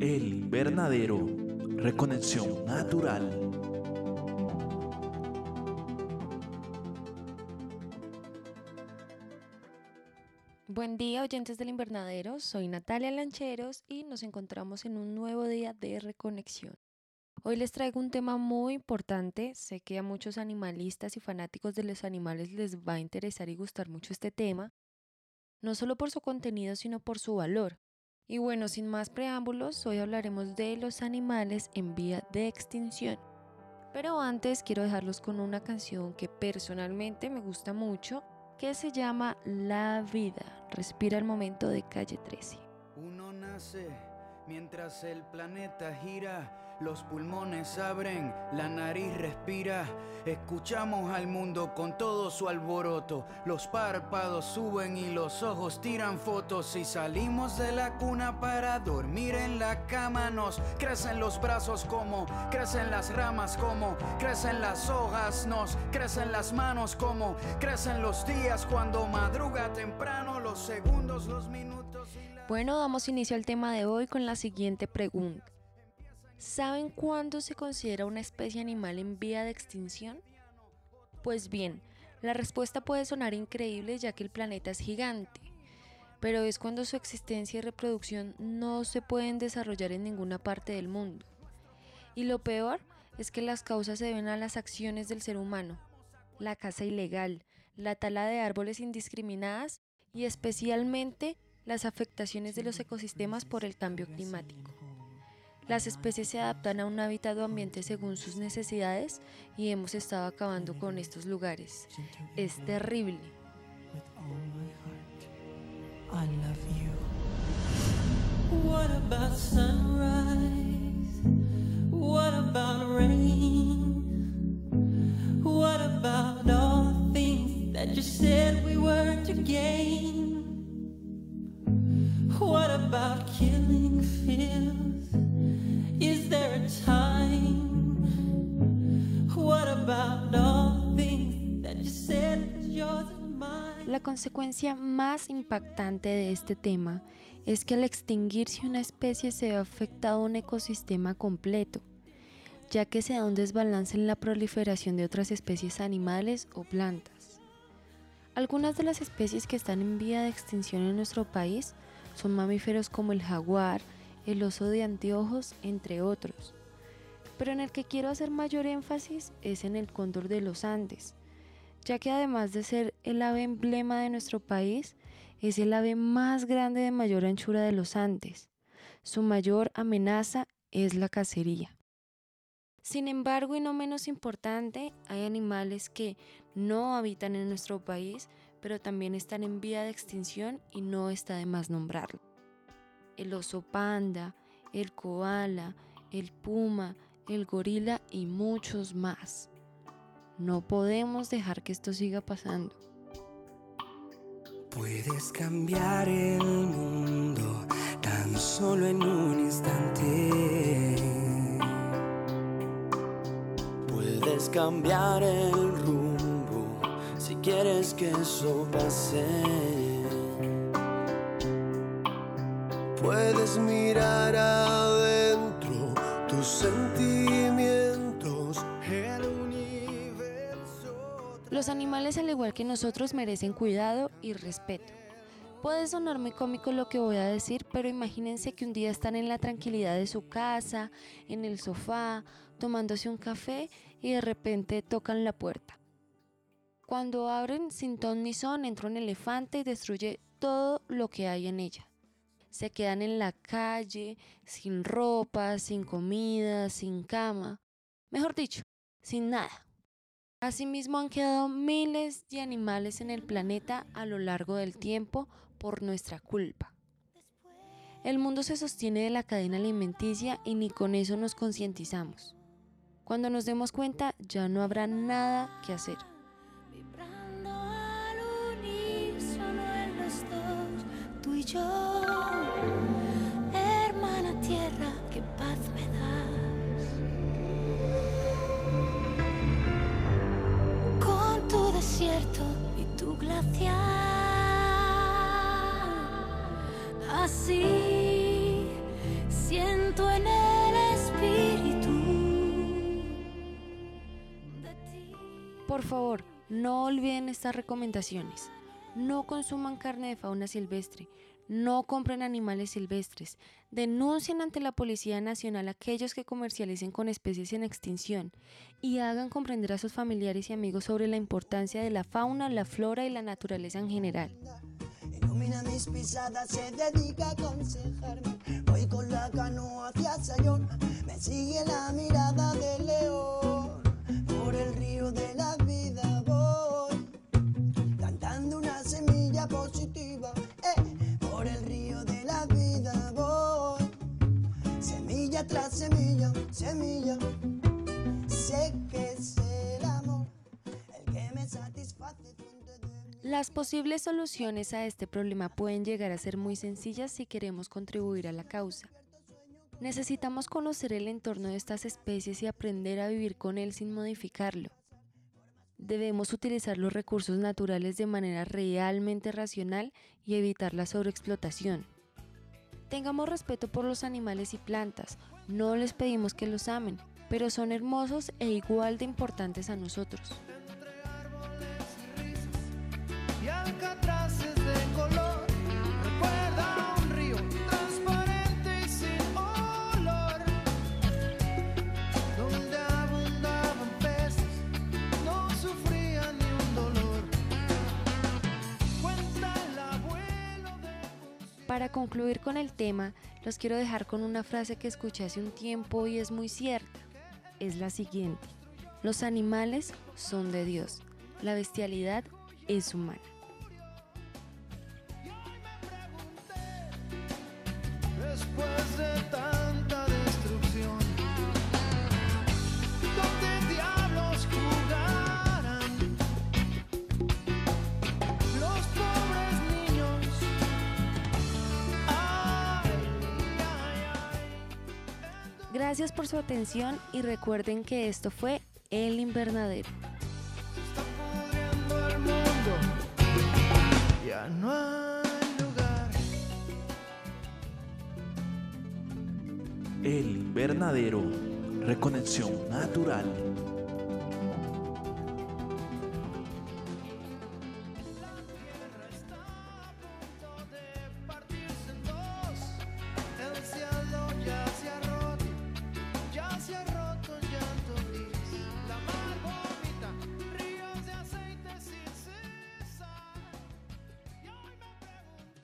El invernadero. Reconexión natural. Buen día oyentes del invernadero, soy Natalia Lancheros y nos encontramos en un nuevo día de reconexión. Hoy les traigo un tema muy importante, sé que a muchos animalistas y fanáticos de los animales les va a interesar y gustar mucho este tema, no solo por su contenido sino por su valor. Y bueno, sin más preámbulos, hoy hablaremos de los animales en vía de extinción. Pero antes quiero dejarlos con una canción que personalmente me gusta mucho, que se llama La vida. Respira el momento de calle 13. Uno nace mientras el planeta gira los pulmones abren, la nariz respira. Escuchamos al mundo con todo su alboroto. Los párpados suben y los ojos tiran fotos. Y salimos de la cuna para dormir en la cama. Nos crecen los brazos como crecen las ramas, como crecen las hojas. Nos crecen las manos como crecen los días cuando madruga temprano. Los segundos, los minutos. Bueno, damos inicio al tema de hoy con la siguiente pregunta. ¿Saben cuándo se considera una especie animal en vía de extinción? Pues bien, la respuesta puede sonar increíble ya que el planeta es gigante, pero es cuando su existencia y reproducción no se pueden desarrollar en ninguna parte del mundo. Y lo peor es que las causas se deben a las acciones del ser humano, la caza ilegal, la tala de árboles indiscriminadas y especialmente las afectaciones de los ecosistemas por el cambio climático. Las especies se adaptan a un hábitat o ambiente según sus necesidades y hemos estado acabando con estos lugares. Es terrible. What about all things that you said we were to gain? Consecuencia más impactante de este tema es que al extinguirse una especie se ha afectado un ecosistema completo, ya que se da un desbalance en la proliferación de otras especies animales o plantas. Algunas de las especies que están en vía de extinción en nuestro país son mamíferos como el jaguar, el oso de anteojos, entre otros. Pero en el que quiero hacer mayor énfasis es en el cóndor de los Andes, ya que además de ser el ave emblema de nuestro país, es el ave más grande de mayor anchura de los Andes. Su mayor amenaza es la cacería. Sin embargo, y no menos importante, hay animales que no habitan en nuestro país, pero también están en vía de extinción y no está de más nombrarlo el oso panda, el koala, el puma, el gorila y muchos más. No podemos dejar que esto siga pasando. Puedes cambiar el mundo tan solo en un instante. Puedes cambiar el rumbo si quieres que eso pase. Puedes mirar adentro tus sentimientos. Los animales, al igual que nosotros, merecen cuidado y respeto. Puede sonar muy cómico lo que voy a decir, pero imagínense que un día están en la tranquilidad de su casa, en el sofá, tomándose un café y de repente tocan la puerta. Cuando abren sin ton ni son, entra un elefante y destruye todo lo que hay en ella se quedan en la calle, sin ropa, sin comida, sin cama, mejor dicho, sin nada. Asimismo han quedado miles de animales en el planeta a lo largo del tiempo por nuestra culpa. El mundo se sostiene de la cadena alimenticia y ni con eso nos concientizamos. Cuando nos demos cuenta ya no habrá nada que hacer. tú y yo. Por favor, no olviden estas recomendaciones. No consuman carne de fauna silvestre, no compren animales silvestres, denuncien ante la Policía Nacional a aquellos que comercialicen con especies en extinción y hagan comprender a sus familiares y amigos sobre la importancia de la fauna, la flora y la naturaleza en general. Ilumina mis pisadas, se dedica a aconsejarme. Voy con la canoa hacia me sigue la mirada león. Por el río de semilla semilla. Sé que es el que me satisface. Las posibles soluciones a este problema pueden llegar a ser muy sencillas si queremos contribuir a la causa. Necesitamos conocer el entorno de estas especies y aprender a vivir con él sin modificarlo. Debemos utilizar los recursos naturales de manera realmente racional y evitar la sobreexplotación. Tengamos respeto por los animales y plantas, no les pedimos que los amen, pero son hermosos e igual de importantes a nosotros. Para concluir con el tema, los quiero dejar con una frase que escuché hace un tiempo y es muy cierta. Es la siguiente. Los animales son de Dios. La bestialidad es humana. Gracias por su atención y recuerden que esto fue El Invernadero. Ya no hay lugar. El invernadero. Reconexión natural.